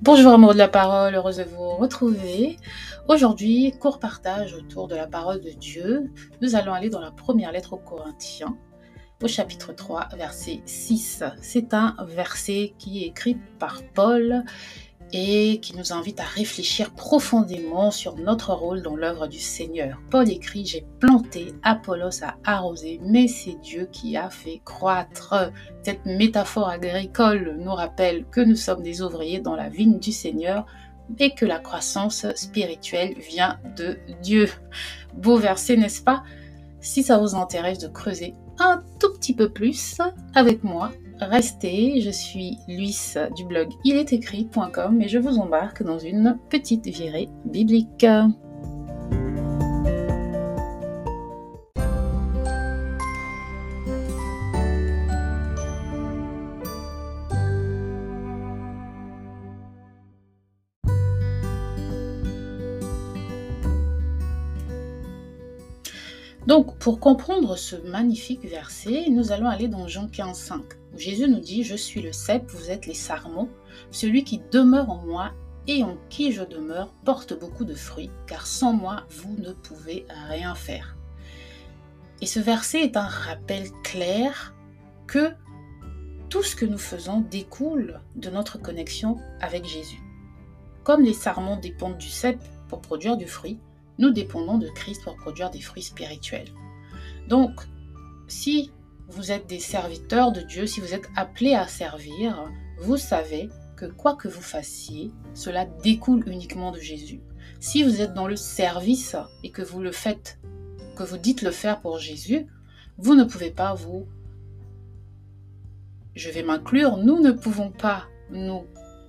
Bonjour amour de la parole, heureuse de vous retrouver. Aujourd'hui, court partage autour de la parole de Dieu. Nous allons aller dans la première lettre aux Corinthiens, au chapitre 3, verset 6. C'est un verset qui est écrit par Paul et qui nous invite à réfléchir profondément sur notre rôle dans l'œuvre du Seigneur. Paul écrit, j'ai planté, Apollos a arrosé, mais c'est Dieu qui a fait croître. Cette métaphore agricole nous rappelle que nous sommes des ouvriers dans la vigne du Seigneur et que la croissance spirituelle vient de Dieu. Beau verset, n'est-ce pas? Si ça vous intéresse de creuser un tout petit peu plus avec moi, restez. Je suis Luis du blog ilestécrit.com et je vous embarque dans une petite virée biblique. Donc, pour comprendre ce magnifique verset, nous allons aller dans Jean 15, 5, où Jésus nous dit Je suis le cep, vous êtes les sarments. Celui qui demeure en moi et en qui je demeure porte beaucoup de fruits, car sans moi, vous ne pouvez rien faire. Et ce verset est un rappel clair que tout ce que nous faisons découle de notre connexion avec Jésus. Comme les sarments dépendent du cep pour produire du fruit, nous dépendons de Christ pour produire des fruits spirituels. Donc, si vous êtes des serviteurs de Dieu, si vous êtes appelés à servir, vous savez que quoi que vous fassiez, cela découle uniquement de Jésus. Si vous êtes dans le service et que vous le faites, que vous dites le faire pour Jésus, vous ne pouvez pas vous... Je vais m'inclure, nous ne pouvons pas nous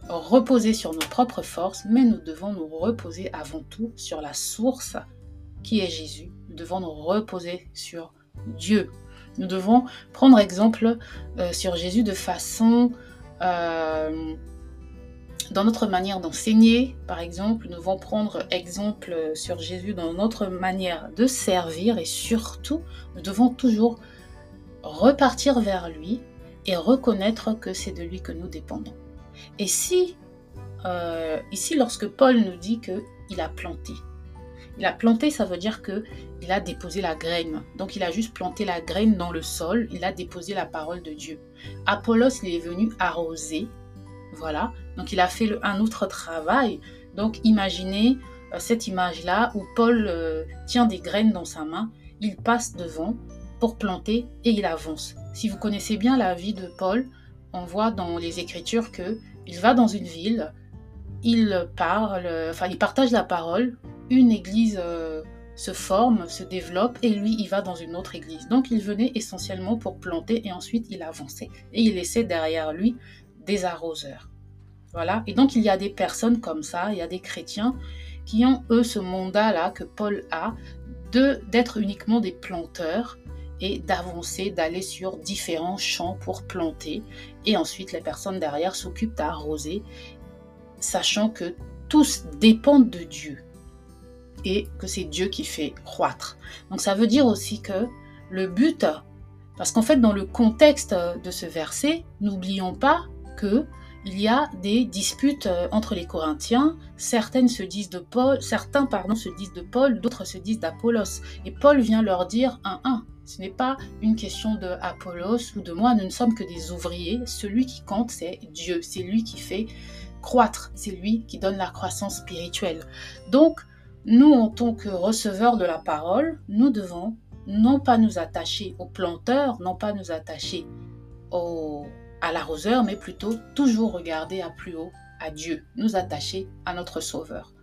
reposer sur nos propres forces, mais nous devons nous reposer avant tout sur la source qui est Jésus. Nous devons nous reposer sur Dieu. Nous devons prendre exemple euh, sur Jésus de façon... Euh, dans notre manière d'enseigner, par exemple, nous devons prendre exemple sur Jésus dans notre manière de servir et surtout, nous devons toujours repartir vers lui et reconnaître que c'est de lui que nous dépendons. Et si, euh, ici, lorsque Paul nous dit qu'il a planté, il a planté, ça veut dire qu'il a déposé la graine. Donc il a juste planté la graine dans le sol, il a déposé la parole de Dieu. Apollos, il est venu arroser, voilà. Donc il a fait un autre travail. Donc imaginez euh, cette image-là où Paul euh, tient des graines dans sa main, il passe devant pour planter et il avance. Si vous connaissez bien la vie de Paul, on voit dans les Écritures que il va dans une ville, il parle, enfin il partage la parole, une église euh, se forme, se développe et lui il va dans une autre église. Donc il venait essentiellement pour planter et ensuite il avançait et il laissait derrière lui des arroseurs. Voilà. Et donc il y a des personnes comme ça, il y a des chrétiens qui ont eux ce mandat là que Paul a de d'être uniquement des planteurs et d'avancer, d'aller sur différents champs pour planter. Et ensuite, les personnes derrière s'occupent d'arroser, sachant que tous dépendent de Dieu et que c'est Dieu qui fait croître. Donc ça veut dire aussi que le but, parce qu'en fait dans le contexte de ce verset, n'oublions pas que il y a des disputes euh, entre les Corinthiens. Certaines se disent de Paul, certains pardon, se disent de Paul, d'autres se disent d'Apollos. Et Paul vient leur dire un un. Ce n'est pas une question de Apollos ou de moi. Nous ne sommes que des ouvriers. Celui qui compte, c'est Dieu. C'est lui qui fait croître. C'est lui qui donne la croissance spirituelle. Donc, nous, en tant que receveurs de la parole, nous devons non pas nous attacher aux planteurs, non pas nous attacher au à l'arroseur, mais plutôt toujours regarder à plus haut, à Dieu, nous attacher à notre Sauveur.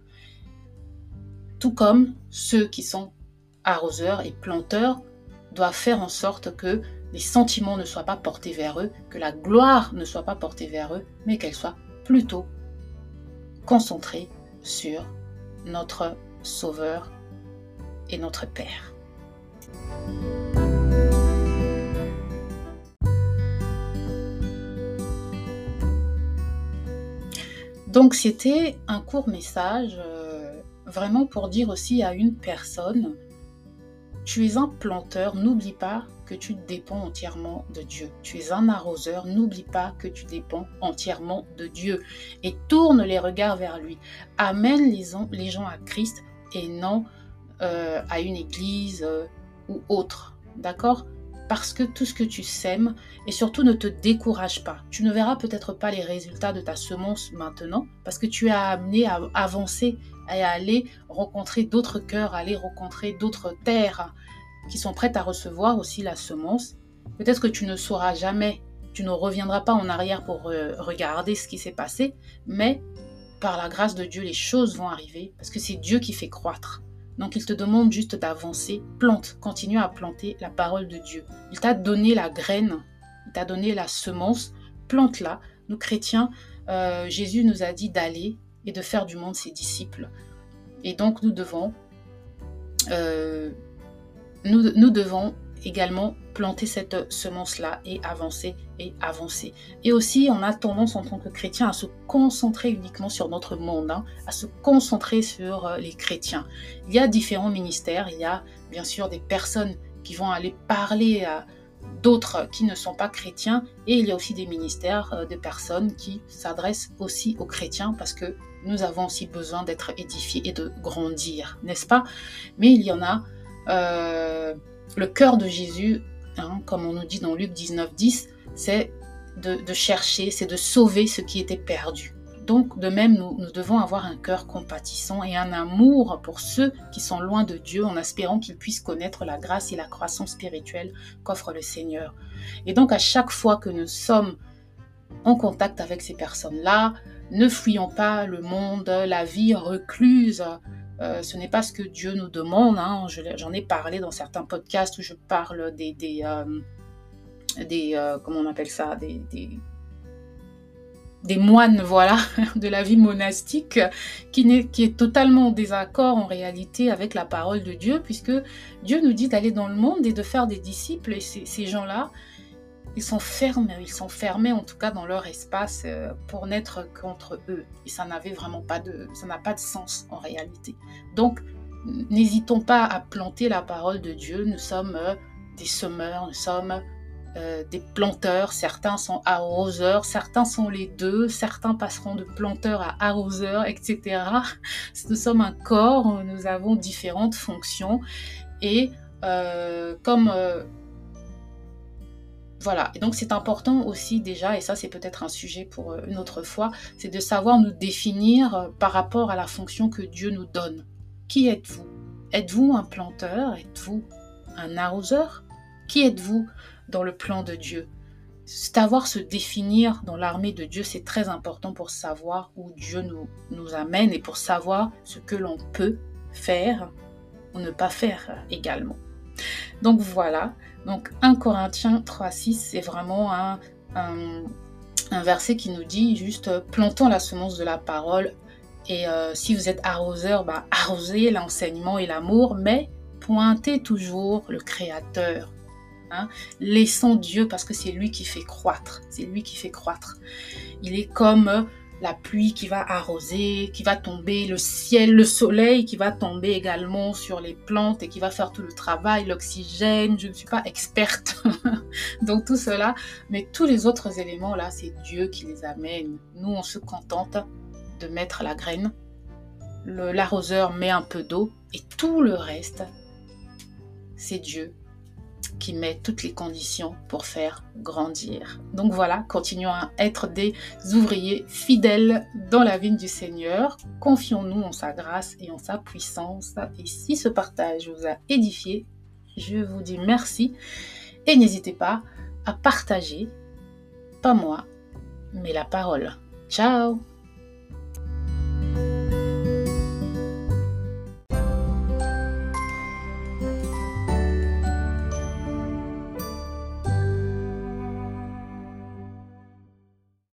Tout comme ceux qui sont arroseurs et planteurs doivent faire en sorte que les sentiments ne soient pas portés vers eux, que la gloire ne soit pas portée vers eux, mais qu'elle soit plutôt concentrée sur notre Sauveur et notre Père. Donc c'était un court message euh, vraiment pour dire aussi à une personne, tu es un planteur, n'oublie pas que tu dépends entièrement de Dieu. Tu es un arroseur, n'oublie pas que tu dépends entièrement de Dieu et tourne les regards vers lui. Amène les, gens à Christ et non euh, à une église euh, ou autre. D'accord? Parce que tout ce que tu sèmes, et surtout ne te décourage pas. Tu ne verras peut-être pas les résultats de ta semence maintenant, parce que tu es amené à avancer, à aller rencontrer d'autres cœurs, à aller rencontrer d'autres terres qui sont prêtes à recevoir aussi la semence. Peut-être que tu ne sauras jamais, tu ne reviendras pas en arrière pour euh, regarder ce qui s'est passé, mais par la grâce de Dieu, les choses vont arriver, parce que c'est Dieu qui fait croître. Donc il te demande juste d'avancer. Plante, continue à planter la parole de Dieu. Il t'a donné la graine, il t'a donné la semence. Plante-la. Nous chrétiens, euh, Jésus nous a dit d'aller et de faire du monde ses disciples. Et donc nous devons, euh, nous, nous devons également planter cette semence-là et avancer et avancer. Et aussi, on a tendance en tant que chrétien à se concentrer uniquement sur notre monde, hein, à se concentrer sur euh, les chrétiens. Il y a différents ministères, il y a bien sûr des personnes qui vont aller parler à d'autres qui ne sont pas chrétiens, et il y a aussi des ministères euh, de personnes qui s'adressent aussi aux chrétiens parce que nous avons aussi besoin d'être édifiés et de grandir, n'est-ce pas? Mais il y en a... Euh, le cœur de Jésus, hein, comme on nous dit dans Luc 19, 10, c'est de, chercher, c'est de sauver ce qui était perdu. Donc, de même, nous, nous, devons avoir un cœur compatissant et un amour pour ceux qui sont loin de Dieu en espérant qu'ils puissent connaître la grâce et la croissance spirituelle qu'offre le Seigneur. Et donc, à chaque fois que nous sommes en contact avec ces personnes-là, ne fuyons pas le monde, la vie recluse, euh, ce n'est pas ce que Dieu nous demande. Hein. J'en ai parlé dans certains podcasts où je parle des, des, euh, euh, comment on appelle ça, des, des, moines, voilà, de la vie monastique, qui, est, qui est totalement en désaccord en réalité avec la parole de Dieu, puisque Dieu nous dit d'aller dans le monde et de faire des disciples. Et ces gens-là, ils sont fermés, ils sont fermés en tout cas dans leur espace euh, pour n'être qu'entre eux. Et ça n'avait vraiment pas de, ça n'a pas de sens en réalité. Donc, n'hésitons pas à planter la parole de Dieu. Nous sommes euh, des semeurs, nous sommes euh, des planteurs. Certains sont arroseurs, certains sont les deux, certains passeront de planteurs à arroseurs, etc. Nous sommes un corps, nous avons différentes fonctions. Et comme voilà, et donc c'est important aussi déjà, et ça c'est peut-être un sujet pour euh, une autre fois, c'est de savoir nous définir euh, par rapport à la fonction que Dieu nous donne. Qui êtes-vous? Êtes-vous un planteur? Êtes-vous un arroseur? Qui êtes-vous dans le plan de Dieu? Savoir se définir dans l'armée de Dieu, c'est très important pour savoir où Dieu nous, nous amène et pour savoir ce que l'on peut faire ou ne pas faire également. Donc voilà, donc 1 Corinthiens 3.6, c'est vraiment un, verset qui nous dit juste euh, plantons la semence de la parole et euh, si vous êtes arroseur, bah, arrosez l'enseignement et l'amour, mais pointez toujours le Créateur. Hein. Laissons Dieu parce que c'est lui qui fait croître. C'est lui qui fait croître. Il est comme la pluie qui va arroser, qui va tomber, le ciel, le soleil qui va tomber également sur les plantes et qui va faire tout le travail, l'oxygène. Je ne suis pas experte dans tout cela, mais tous les autres éléments là, c'est Dieu qui les amène. Nous, on se contente de mettre la graine, l'arroseur met un peu d'eau et tout le reste, c'est Dieu qui met toutes les conditions pour faire grandir. Donc voilà, continuons à être des ouvriers fidèles dans la vie du Seigneur. Confions-nous en sa grâce et en sa puissance. Et si ce partage vous a édifié, je vous dis merci et n'hésitez pas à partager, pas moi, mais la parole. Ciao